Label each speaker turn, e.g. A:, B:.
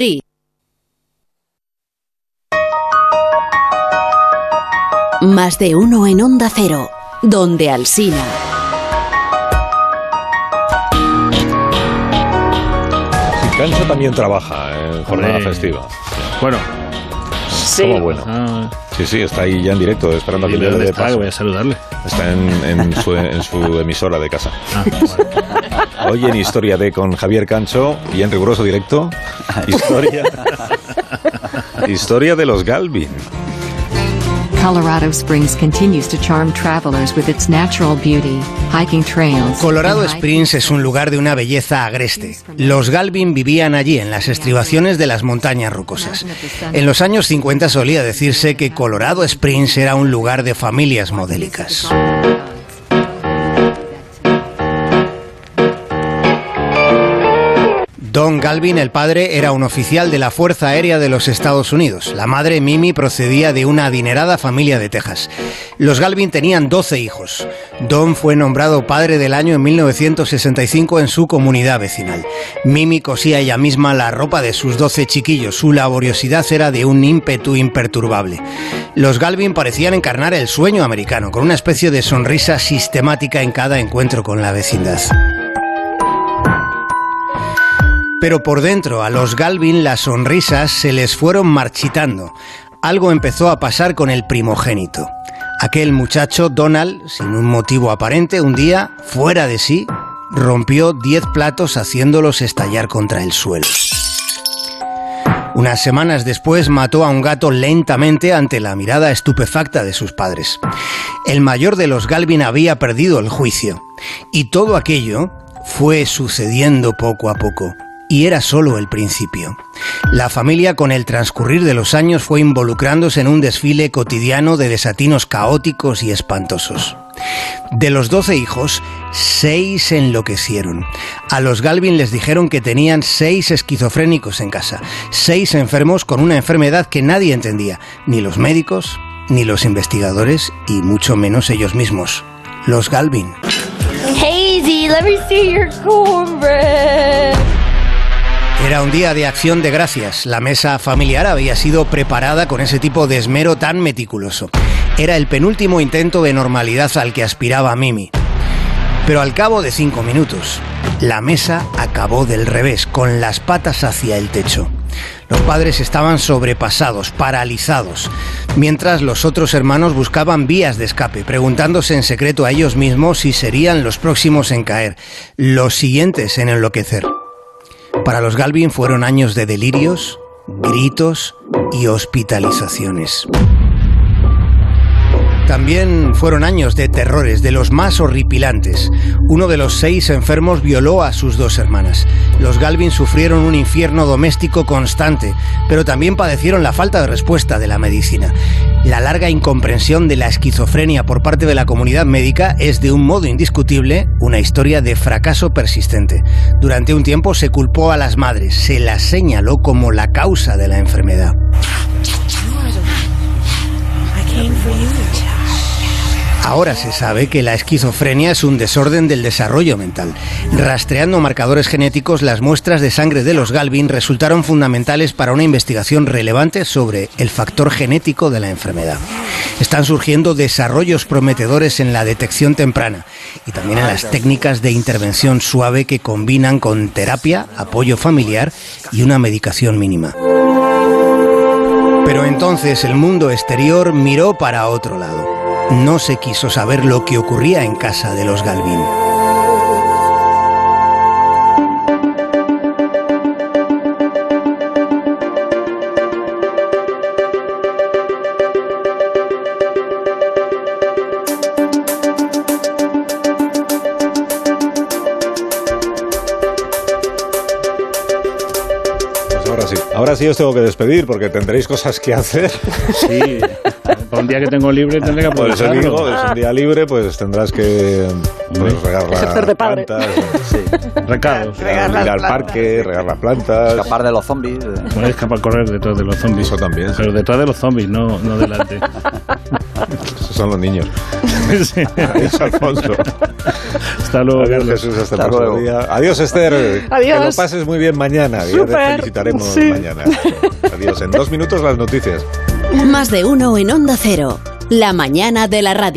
A: Sí. Más de uno en Onda Cero, donde Alsina.
B: Si Cancho también trabaja en jornada
C: Hombre.
B: festiva.
C: Bueno,
D: Sí.
B: ¿Cómo bueno?
C: ah,
B: Sí, sí, está ahí ya en directo, esperando a que le dé paso.
C: voy a saludarle.
B: Está en, en su, en su emisora de casa.
C: Ah, bueno.
B: Hoy en Historia de con Javier Cancho y en riguroso directo, historia, historia de los Galvin.
E: Colorado Springs continues to charm travelers with its natural beauty, hiking trails.
F: Colorado Springs es un lugar de una belleza agreste. Los Galvin vivían allí, en las estribaciones de las montañas rocosas. En los años 50 solía decirse que Colorado Springs era un lugar de familias modélicas. Don Galvin, el padre, era un oficial de la Fuerza Aérea de los Estados Unidos. La madre, Mimi, procedía de una adinerada familia de Texas. Los Galvin tenían 12 hijos. Don fue nombrado padre del año en 1965 en su comunidad vecinal. Mimi cosía ella misma la ropa de sus 12 chiquillos. Su laboriosidad era de un ímpetu imperturbable. Los Galvin parecían encarnar el sueño americano, con una especie de sonrisa sistemática en cada encuentro con la vecindad. Pero por dentro, a los Galvin las sonrisas se les fueron marchitando. Algo empezó a pasar con el primogénito. Aquel muchacho, Donald, sin un motivo aparente, un día, fuera de sí, rompió 10 platos haciéndolos estallar contra el suelo. Unas semanas después mató a un gato lentamente ante la mirada estupefacta de sus padres. El mayor de los Galvin había perdido el juicio. Y todo aquello fue sucediendo poco a poco. Y era solo el principio. La familia con el transcurrir de los años fue involucrándose en un desfile cotidiano de desatinos caóticos y espantosos. De los doce hijos, seis enloquecieron. A los Galvin les dijeron que tenían seis esquizofrénicos en casa, seis enfermos con una enfermedad que nadie entendía, ni los médicos, ni los investigadores, y mucho menos ellos mismos. Los Galvin.
D: Hazy, let me see your cornbread.
F: Era un día de acción de gracias. La mesa familiar había sido preparada con ese tipo de esmero tan meticuloso. Era el penúltimo intento de normalidad al que aspiraba Mimi. Pero al cabo de cinco minutos, la mesa acabó del revés, con las patas hacia el techo. Los padres estaban sobrepasados, paralizados, mientras los otros hermanos buscaban vías de escape, preguntándose en secreto a ellos mismos si serían los próximos en caer, los siguientes en enloquecer. Para los Galvin fueron años de delirios, gritos y hospitalizaciones. También fueron años de terrores, de los más horripilantes. Uno de los seis enfermos violó a sus dos hermanas. Los Galvin sufrieron un infierno doméstico constante, pero también padecieron la falta de respuesta de la medicina. La larga incomprensión de la esquizofrenia por parte de la comunidad médica es de un modo indiscutible una historia de fracaso persistente. Durante un tiempo se culpó a las madres, se las señaló como la causa de la enfermedad. Ahora se sabe que la esquizofrenia es un desorden del desarrollo mental. Rastreando marcadores genéticos, las muestras de sangre de los Galvin resultaron fundamentales para una investigación relevante sobre el factor genético de la enfermedad. Están surgiendo desarrollos prometedores en la detección temprana y también en las técnicas de intervención suave que combinan con terapia, apoyo familiar y una medicación mínima. Pero entonces el mundo exterior miró para otro lado. No se quiso saber lo que ocurría en casa de los Galvin.
B: Ahora sí. Ahora sí os tengo que despedir porque tendréis cosas que hacer.
C: Sí, un día que tengo libre tendré que
B: Por eso
C: aprovecharlo.
B: digo, es un día libre, pues tendrás que pues, regar las plantas,
C: Sí, recados.
B: ir al parque, regar las plantas.
G: Escapar de los zombies. eh.
C: Puedes escapar correr detrás de los zombies.
B: Eso también, sí.
C: Pero detrás de los zombies, no, no delante.
B: Esos son los niños.
C: Sí.
B: Adiós, Alfonso.
C: Hasta luego.
B: Adiós. Jesús. Hasta, el
G: Hasta
B: próximo
G: luego.
B: día. Adiós, Esther.
H: Adiós.
B: Que lo pases muy bien mañana. Ya te felicitaremos
H: Sí.
B: mañana. Adiós. En dos minutos las noticias.
A: Más de uno en Onda Cero. La mañana de la radio.